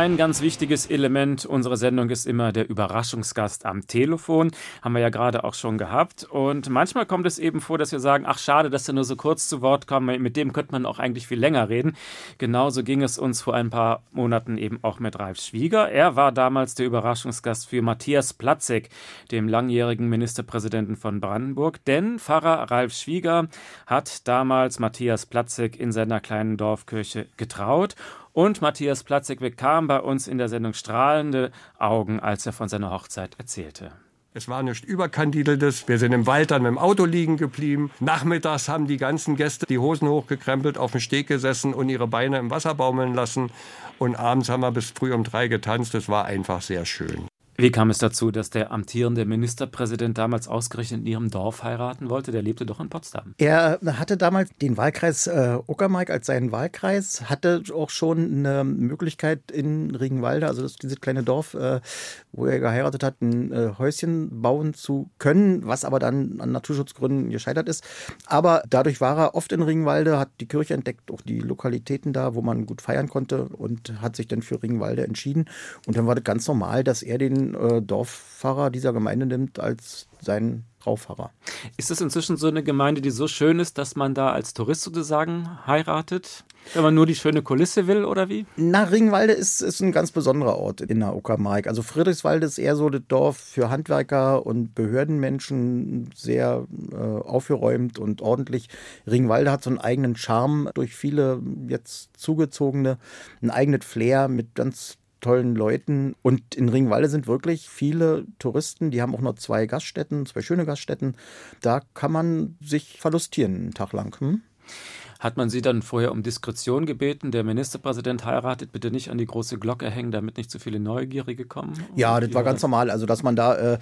Ein ganz wichtiges Element unserer Sendung ist immer der Überraschungsgast am Telefon. Haben wir ja gerade auch schon gehabt. Und manchmal kommt es eben vor, dass wir sagen, ach schade, dass er nur so kurz zu Wort kommt. Mit dem könnte man auch eigentlich viel länger reden. Genauso ging es uns vor ein paar Monaten eben auch mit Ralf Schwieger. Er war damals der Überraschungsgast für Matthias Platzek, dem langjährigen Ministerpräsidenten von Brandenburg. Denn Pfarrer Ralf Schwieger hat damals Matthias Platzek in seiner kleinen Dorfkirche getraut Und Matthias Platzek bekam bei uns in der Sendung strahlende Augen, als er von seiner Hochzeit erzählte. Es war nichts Überkandideltes. Wir sind im Wald dann mit dem Auto liegen geblieben. Nachmittags haben die ganzen Gäste die Hosen hochgekrempelt, auf dem Steg gesessen und ihre Beine im Wasser baumeln lassen. Und abends haben wir bis früh um drei getanzt. Es war einfach sehr schön. Wie kam es dazu, dass der amtierende Ministerpräsident damals ausgerechnet in ihrem Dorf heiraten wollte? Der lebte doch in Potsdam. Er hatte damals den Wahlkreis äh, Uckermark als seinen Wahlkreis, hatte auch schon eine Möglichkeit in Regenwalde, also das, dieses kleine Dorf, äh, wo er geheiratet hat, ein äh, Häuschen bauen zu können, was aber dann an Naturschutzgründen gescheitert ist. Aber dadurch war er oft in Regenwalde, hat die Kirche entdeckt, auch die Lokalitäten da, wo man gut feiern konnte und hat sich dann für Regenwalde entschieden. Und dann war das ganz normal, dass er den äh, Dorfpfarrer dieser Gemeinde nimmt als seinen Traupfarrer. Ist das inzwischen so eine Gemeinde, die so schön ist, dass man da als Tourist sozusagen heiratet? Wenn man nur die schöne Kulisse will oder wie? Na, Ringwalde ist, ist ein ganz besonderer Ort in der Uckermark. Also Friedrichswalde ist eher so das Dorf für Handwerker und Behördenmenschen, sehr äh, aufgeräumt und ordentlich. Ringwalde hat so einen eigenen Charme durch viele jetzt zugezogene, ein eigenes Flair mit ganz tollen Leuten. Und in Ringwalde sind wirklich viele Touristen, die haben auch noch zwei Gaststätten, zwei schöne Gaststätten. Da kann man sich verlustieren einen Tag lang. Hm? Hat man Sie dann vorher um Diskretion gebeten? Der Ministerpräsident heiratet, bitte nicht an die große Glocke hängen, damit nicht zu viele Neugierige kommen? Ja, das war ganz normal. Also, dass man da äh,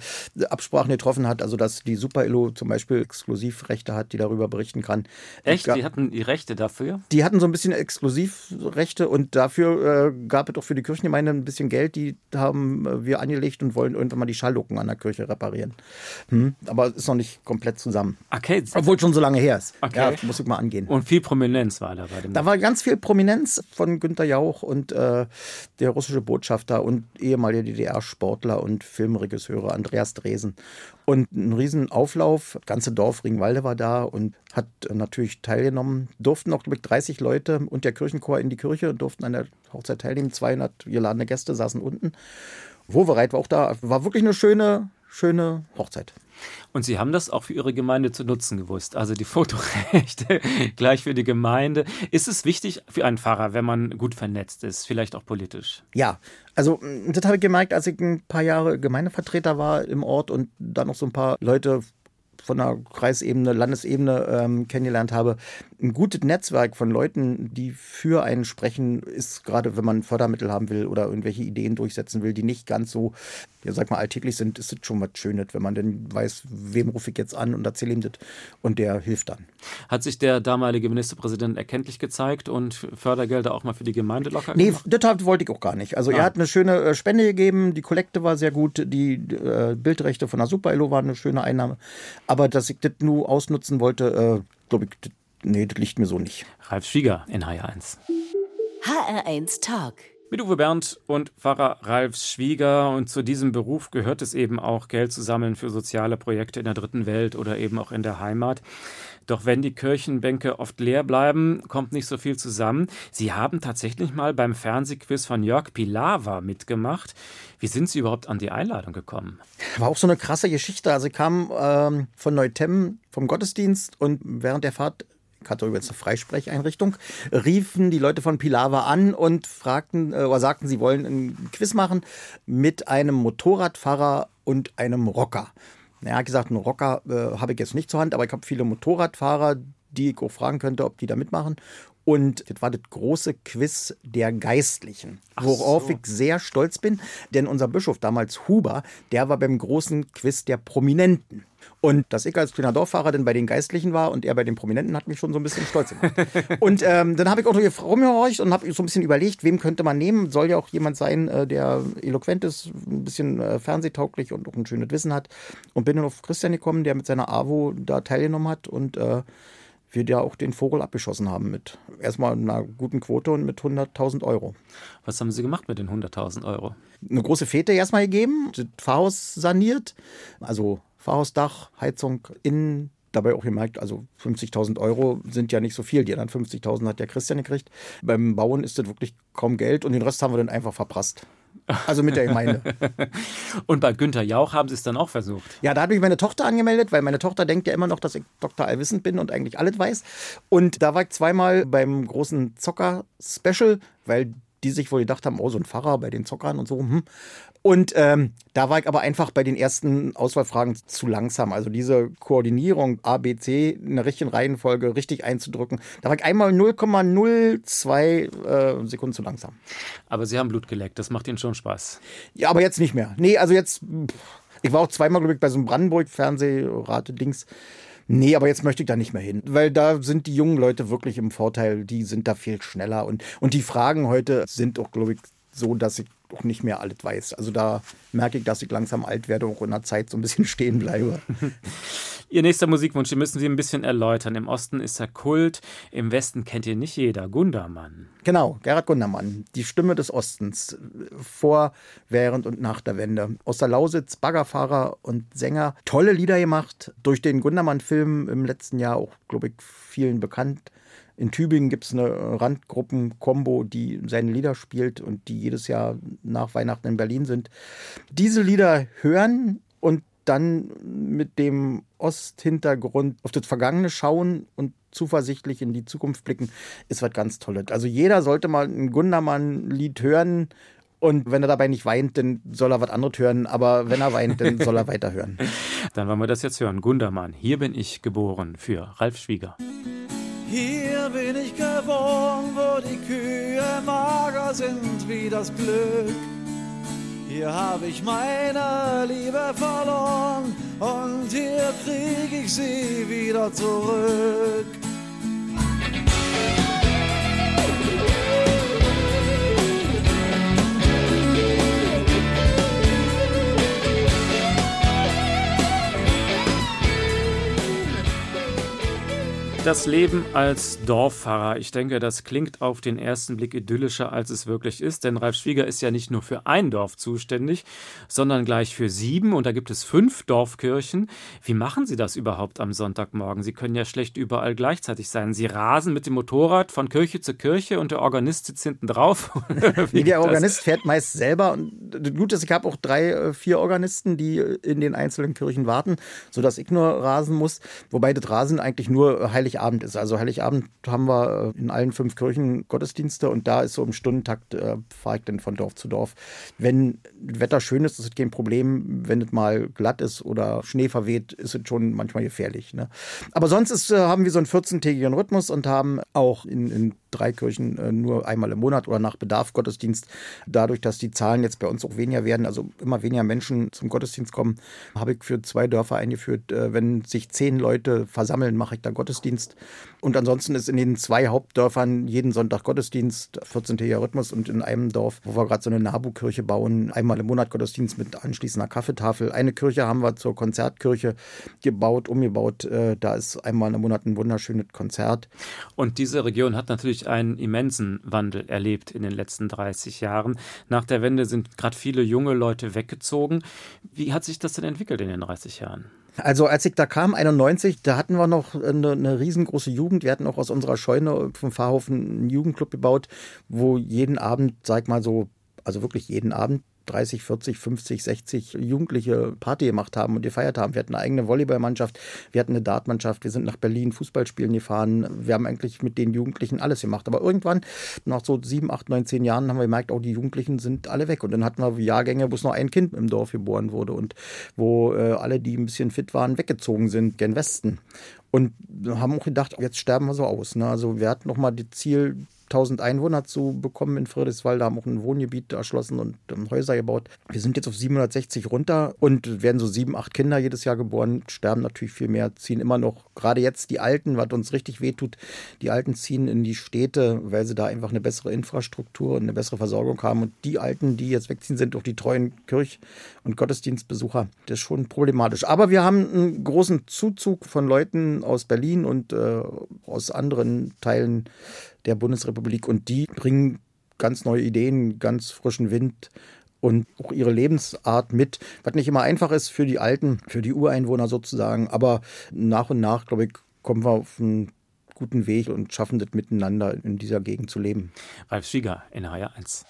Absprachen getroffen hat, also dass die Super-Elo zum Beispiel Exklusivrechte hat, die darüber berichten kann. Echt? Ja. Die hatten die Rechte dafür? Die hatten so ein bisschen Exklusivrechte und dafür äh, gab es auch für die Kirchengemeinde ein bisschen Geld. Die haben äh, wir angelegt und wollen irgendwann mal die Schalllucken an der Kirche reparieren. Hm? Aber es ist noch nicht komplett zusammen. Okay. Obwohl es schon so lange her ist. Okay. Ja, muss ich mal angehen. Und viel Prominenz war da bei dem. Da war ganz viel Prominenz von Günter Jauch und äh, der russische Botschafter und ehemalige DDR-Sportler und Filmregisseur Andreas Dresen. Und ein riesen Auflauf, ganze Dorf Ringwalde war da und hat natürlich teilgenommen. Durften auch, glaube ich, 30 Leute und der Kirchenchor in die Kirche durften an der Hochzeit teilnehmen. 200 geladene Gäste saßen unten. Wowereit war auch da. War wirklich eine schöne, schöne Hochzeit. Und Sie haben das auch für Ihre Gemeinde zu nutzen gewusst. Also die (laughs) Fotorechte gleich für die Gemeinde. Ist es wichtig für einen Pfarrer, wenn man gut vernetzt ist, vielleicht auch politisch? Ja, also mh, das habe ich gemerkt, als ich ein paar Jahre Gemeindevertreter war im Ort und dann noch so ein paar Leute von der Kreisebene, Landesebene ähm, kennengelernt habe. Ein gutes Netzwerk von Leuten, die für einen sprechen, ist gerade, wenn man Fördermittel haben will oder irgendwelche Ideen durchsetzen will, die nicht ganz so, ja, sag mal, alltäglich sind, ist es schon was Schönes, wenn man denn weiß, wem rufe ich jetzt an und erzähle ihm das und der hilft dann. Hat sich der damalige Ministerpräsident erkenntlich gezeigt und Fördergelder auch mal für die Gemeinde locker Nee, gemacht? das hat- wollte ich auch gar nicht. Also Ah. er hat eine schöne äh, Spende gegeben, die Kollekte war sehr gut, die äh, Bildrechte von der Super-Elo waren eine schöne Einnahme. Aber dass ich das nur ausnutzen wollte, äh, glaube ich, das, nee, das liegt mir so nicht. Ralf Schwieger in HR1. HR1 Talk. Mit Uwe Bernd und Pfarrer Ralf Schwieger. Und zu diesem Beruf gehört es eben auch, Geld zu sammeln für soziale Projekte in der dritten Welt oder eben auch in der Heimat. Doch wenn die Kirchenbänke oft leer bleiben, kommt nicht so viel zusammen. Sie haben tatsächlich mal beim Fernsehquiz von Jörg Pilawa mitgemacht. Wie sind Sie überhaupt an die Einladung gekommen? War auch so eine krasse Geschichte. Also kam ähm, von Neutem vom Gottesdienst und während der Fahrt, ich hatte übrigens eine Freisprecheinrichtung, riefen die Leute von Pilawa an und fragten äh, oder sagten, sie wollen ein Quiz machen mit einem Motorradfahrer und einem Rocker. Hat gesagt, einen Rocker äh, habe ich jetzt nicht zur Hand, aber ich habe viele Motorradfahrer, die ich auch fragen könnte, ob die da mitmachen. Und das war das große Quiz der Geistlichen, worauf ich sehr stolz bin, denn unser Bischof damals Huber, der war beim großen Quiz der Prominenten. Und dass ich als kleiner Dorffahrer dann bei den Geistlichen war und er bei den Prominenten, hat mich schon so ein bisschen stolz gemacht. (laughs) und ähm, dann habe ich auch noch hier rumgehorcht und habe so ein bisschen überlegt, wem könnte man nehmen. Soll ja auch jemand sein, äh, der eloquent ist, ein bisschen äh, fernsehtauglich und auch ein schönes Wissen hat. Und bin dann auf Christian gekommen, der mit seiner AWO da teilgenommen hat und äh, wir da auch den Vogel abgeschossen haben mit erstmal einer guten Quote und mit 100.000 Euro. Was haben Sie gemacht mit den 100.000 Euro? Eine große Fete erstmal gegeben, das Pfarrhaus saniert, also Pfarrhausdach, Heizung innen. Dabei auch gemerkt, also 50.000 Euro sind ja nicht so viel. Die anderen 50.000 hat der Christian gekriegt. Beim Bauen ist das wirklich kaum Geld und den Rest haben wir dann einfach verprasst. Also mit der Gemeinde. (laughs) Und bei Günther Jauch haben Sie es dann auch versucht. Ja, da habe ich meine Tochter angemeldet, weil meine Tochter denkt ja immer noch, dass ich Dr. Allwissend bin und eigentlich alles weiß. Und da war ich zweimal beim großen Zocker-Special, weil die sich wohl gedacht haben, oh, so ein Pfarrer bei den Zockern und so. Hm. Und ähm, da war ich aber einfach bei den ersten Auswahlfragen zu langsam. Also diese Koordinierung A, B, C in der richtigen Reihenfolge richtig einzudrücken, da war ich einmal 0,02 äh, Sekunden zu langsam. Aber Sie haben Blut geleckt, das macht Ihnen schon Spaß. Ja, aber jetzt nicht mehr. Nee, also jetzt, pff, ich war auch zweimal, glaube ich, bei so einem Brandenburg-Fernsehrate-Dings. Nee, aber jetzt möchte ich da nicht mehr hin, weil da sind die jungen Leute wirklich im Vorteil, die sind da viel schneller. Und, und die Fragen heute sind auch, glaube ich, so, dass ich auch nicht mehr alles weiß. Also da merke ich, dass ich langsam alt werde und auch in der Zeit so ein bisschen (laughs) stehen bleibe. (laughs) Ihr nächster Musikwunsch, den müssen Sie ein bisschen erläutern. Im Osten ist er Kult, im Westen kennt ihn nicht jeder. Gundermann. Genau, Gerhard Gundermann, die Stimme des Ostens, vor, während und nach der Wende. Aus der Lausitz, Baggerfahrer und Sänger, tolle Lieder gemacht, durch den Gundermann-Film im letzten Jahr auch, glaube ich, vielen bekannt. In Tübingen gibt es eine Randgruppen-Kombo, die seine Lieder spielt und die jedes Jahr nach Weihnachten in Berlin sind. Diese Lieder hören und dann mit dem Osthintergrund auf das Vergangene schauen und zuversichtlich in die Zukunft blicken, ist was ganz Tolles. Also jeder sollte mal ein Gundermann-Lied hören und wenn er dabei nicht weint, dann soll er was anderes hören. Aber wenn er weint, dann soll er weiterhören. (laughs) Dann wollen wir das jetzt hören. Gundermann, hier bin ich geboren für Ralf Schwieger. Hier bin ich geboren, wo die Kühe mager sind wie das Glück. Hier habe ich meine Liebe verloren und hier krieg ich sie wieder zurück. Das Leben als Dorffahrer, ich denke, das klingt auf den ersten Blick idyllischer, als es wirklich ist, denn Ralf Schwieger ist ja nicht nur für ein Dorf zuständig, sondern gleich für sieben und da gibt es fünf Dorfkirchen. Wie machen Sie das überhaupt am Sonntagmorgen? Sie können ja schlecht überall gleichzeitig sein. Sie rasen mit dem Motorrad von Kirche zu Kirche und der Organist sitzt hinten drauf. (laughs) Nee, der Organist fährt meist selber. Und das Gute ist, ich habe auch drei, äh, vier Organisten, die in den einzelnen Kirchen warten, sodass ich nur rasen muss. Wobei das Rasen eigentlich nur Heiligabend ist. Also Heiligabend haben wir äh, in allen fünf Kirchen Gottesdienste und da ist so im Stundentakt, äh, fahre ich dann von Dorf zu Dorf. Wenn Wetter schön ist, ist es kein Problem. Wenn es mal glatt ist oder Schnee verweht, ist es schon manchmal gefährlich. Ne? Aber sonst ist, äh, haben wir so einen 14-tägigen Rhythmus und haben auch in, in drei Kirchen äh, nur einmal im Monat oder nach Bedarf Gottesdienst. Dadurch, dass die Zahlen jetzt bei uns auch weniger werden, also immer weniger Menschen zum Gottesdienst kommen, habe ich für zwei Dörfer eingeführt, äh, wenn sich zehn Leute versammeln, mache ich da Gottesdienst. Und ansonsten ist in den zwei Hauptdörfern jeden Sonntag Gottesdienst, 14-tägiger Rhythmus und in einem Dorf, wo wir gerade so eine Nabu-Kirche bauen, einmal im Monat Gottesdienst mit anschließender Kaffeetafel. Eine Kirche haben wir zur Konzertkirche gebaut, umgebaut. Äh, Da ist einmal im Monat ein wunderschönes Konzert. Und diese Region hat natürlich einen immensen Wandel erlebt in den letzten 30 Jahren. Nach der Wende sind gerade viele junge Leute weggezogen. Wie hat sich das denn entwickelt in den 30 Jahren? Also als ich da kam, 91, da hatten wir noch eine, eine riesengroße Jugend. Wir hatten auch aus unserer Scheune vom Pfarrhofen einen Jugendclub gebaut, wo jeden Abend, sag mal so, also wirklich jeden Abend 30, 40, 50, 60 Jugendliche Party gemacht haben und gefeiert haben. Wir hatten eine eigene Volleyballmannschaft, wir hatten eine Dartmannschaft, wir sind nach Berlin Fußball spielen gefahren. Wir haben eigentlich mit den Jugendlichen alles gemacht. Aber irgendwann, nach so sieben, acht, neun, zehn Jahren, haben wir gemerkt, auch die Jugendlichen sind alle weg. Und dann hatten wir Jahrgänge, wo es noch ein Kind im Dorf geboren wurde und wo äh, alle, die ein bisschen fit waren, weggezogen sind, gen Westen. Und haben auch gedacht, jetzt sterben wir so aus. Ne? Also wir hatten noch mal das Ziel, 1000 Einwohner zu bekommen in Friedrichswald. Da haben auch ein Wohngebiet erschlossen und ähm, Häuser gebaut. Wir sind jetzt auf 760 runter und werden so sieben, acht Kinder jedes Jahr geboren, sterben natürlich viel mehr, ziehen immer noch, gerade jetzt die Alten, was uns richtig wehtut, die Alten ziehen in die Städte, weil sie da einfach eine bessere Infrastruktur und eine bessere Versorgung haben. Und die Alten, die jetzt wegziehen, sind auch die treuen Kirch- und Gottesdienstbesucher. Das ist schon problematisch. Aber wir haben einen großen Zuzug von Leuten aus Berlin und äh, aus anderen Teilen der Bundesrepublik und die bringen ganz neue Ideen, ganz frischen Wind und auch ihre Lebensart mit, was nicht immer einfach ist für die Alten, für die Ureinwohner sozusagen, aber nach und nach, glaube ich, kommen wir auf einen guten Weg und schaffen das miteinander in dieser Gegend zu leben. Ralf Schwieger, NHR 1.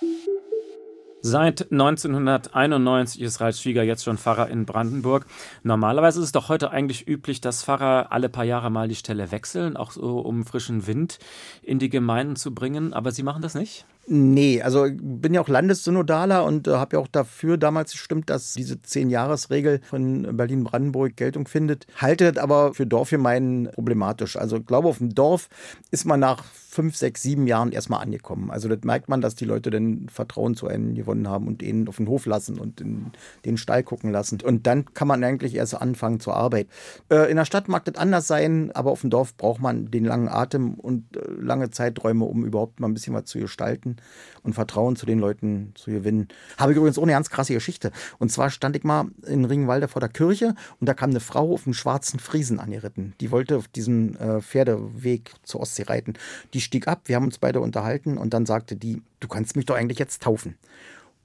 Seit 1991 ist Ralf Schwieger jetzt schon Pfarrer in Brandenburg. Normalerweise ist es doch heute eigentlich üblich, dass Pfarrer alle paar Jahre mal die Stelle wechseln, auch so um frischen Wind in die Gemeinden zu bringen. Aber Sie machen das nicht? Nee, also bin ja auch Landessynodaler und äh, habe ja auch dafür damals gestimmt, dass diese Zehn-Jahres-Regel von Berlin-Brandenburg Geltung findet. Halte das aber für Dorfgemeinden problematisch. Also ich glaube, auf dem Dorf ist man nach fünf, sechs, sieben Jahren erstmal angekommen. Also das merkt man, dass die Leute dann Vertrauen zu einem gewonnen haben und ihn auf den Hof lassen und in den Stall gucken lassen. Und dann kann man eigentlich erst anfangen zur Arbeit. Äh, in der Stadt mag das anders sein, aber auf dem Dorf braucht man den langen Atem und äh, lange Zeiträume, um überhaupt mal ein bisschen was zu gestalten und Vertrauen zu den Leuten zu gewinnen. Habe ich übrigens auch eine ganz krasse Geschichte. Und zwar stand ich mal in Ringwalde vor der Kirche und da kam eine Frau auf einem schwarzen Friesen angeritten. Die wollte auf diesem äh, Pferdeweg zur Ostsee reiten. Die stieg ab, wir haben uns beide unterhalten und dann sagte die, du kannst mich doch eigentlich jetzt taufen.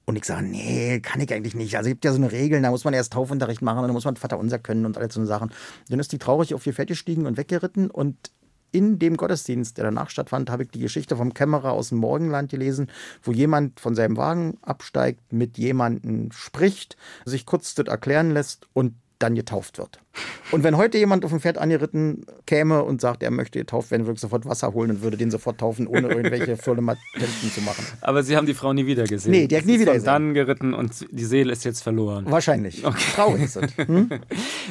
Und ich sage, nee, kann ich eigentlich nicht. Also es gibt ja so eine Regel, da muss man erst Taufunterricht machen, dann muss man Vater unser können und all so Sachen. Dann ist die traurig auf ihr Pferd gestiegen und weggeritten und in dem Gottesdienst, der danach stattfand, habe ich die Geschichte vom Kämmerer aus dem Morgenland gelesen, wo jemand von seinem Wagen absteigt, mit jemandem spricht, sich kurz das erklären lässt und dann getauft wird. Und wenn heute jemand auf dem Pferd angeritten käme und sagt, er möchte getauft werden, würde ich sofort Wasser holen und würde den sofort taufen, ohne irgendwelche (laughs) Firlematenten zu machen. Aber Sie haben die Frau nie wieder gesehen. Nee, die hat nie wieder gesehen. dann geritten und die Seele ist jetzt verloren. Wahrscheinlich. Traurig ist es. (laughs) Hm?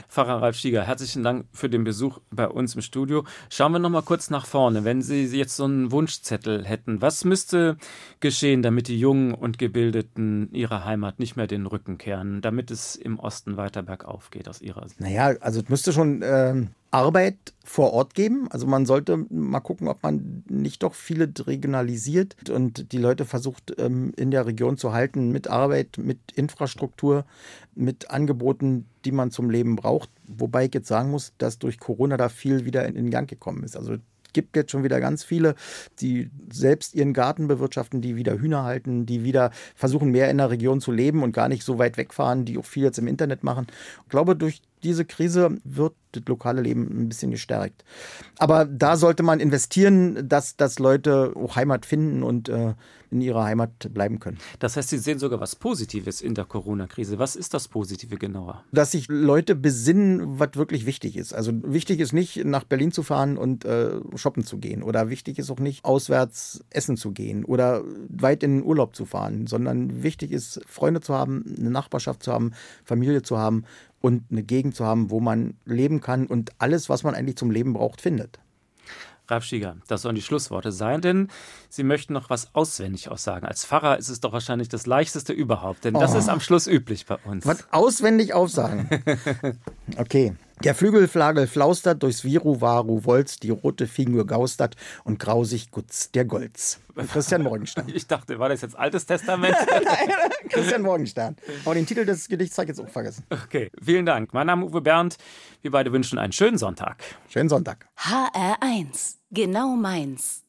Pfarrer Ralf Stieger, herzlichen Dank für den Besuch bei uns im Studio. Schauen wir noch mal kurz nach vorne. Wenn Sie jetzt so einen Wunschzettel hätten, was müsste geschehen, damit die Jungen und Gebildeten ihrer Heimat nicht mehr den Rücken kehren, damit es im Osten weiter bergauf geht aus Ihrer Sicht? Naja, also es müsste schon ähm, Arbeit vor Ort geben. Also man sollte mal gucken, ob man nicht doch viele regionalisiert und die Leute versucht ähm, in der Region zu halten mit Arbeit, mit Infrastruktur, mit Angeboten, die man zum Leben braucht. Wobei ich jetzt sagen muss, dass durch Corona da viel wieder in, in Gang gekommen ist. Also gibt jetzt schon wieder ganz viele, die selbst ihren Garten bewirtschaften, die wieder Hühner halten, die wieder versuchen, mehr in der Region zu leben und gar nicht so weit wegfahren, die auch viel jetzt im Internet machen. Ich glaube, durch diese Krise wird das lokale Leben ein bisschen gestärkt. Aber da sollte man investieren, dass, dass Leute auch Heimat finden und äh, in ihrer Heimat bleiben können. Das heißt, Sie sehen sogar was Positives in der Corona-Krise. Was ist das Positive genauer? Dass sich Leute besinnen, was wirklich wichtig ist. Also wichtig ist nicht, nach Berlin zu fahren und äh, shoppen zu gehen. Oder wichtig ist auch nicht, auswärts essen zu gehen oder weit in den Urlaub zu fahren, sondern wichtig ist, Freunde zu haben, eine Nachbarschaft zu haben, Familie zu haben und eine Gegend zu haben, wo man leben kann und alles, was man eigentlich zum Leben braucht, findet. Ralf Stieger, das sollen die Schlussworte sein, denn Sie möchten noch was auswendig aussagen. Als Pfarrer ist es doch wahrscheinlich das Leichteste überhaupt, denn das Oh. ist am Schluss üblich bei uns. Was auswendig aufsagen. (laughs) Okay. Der Flügelflagel flaustert, durchs Viru Varu Wolz, die rote Figur gaustert und grausig gutz der Golz. Christian Morgenstern. (laughs) Ich dachte, war das jetzt Altes Testament? (laughs) Christian Morgenstern. Aber den Titel des Gedichts habe ich jetzt auch vergessen. Okay, vielen Dank. Mein Name ist Uwe Bernd. Wir beide wünschen einen schönen Sonntag. Schönen Sonntag. HR1. Genau meins.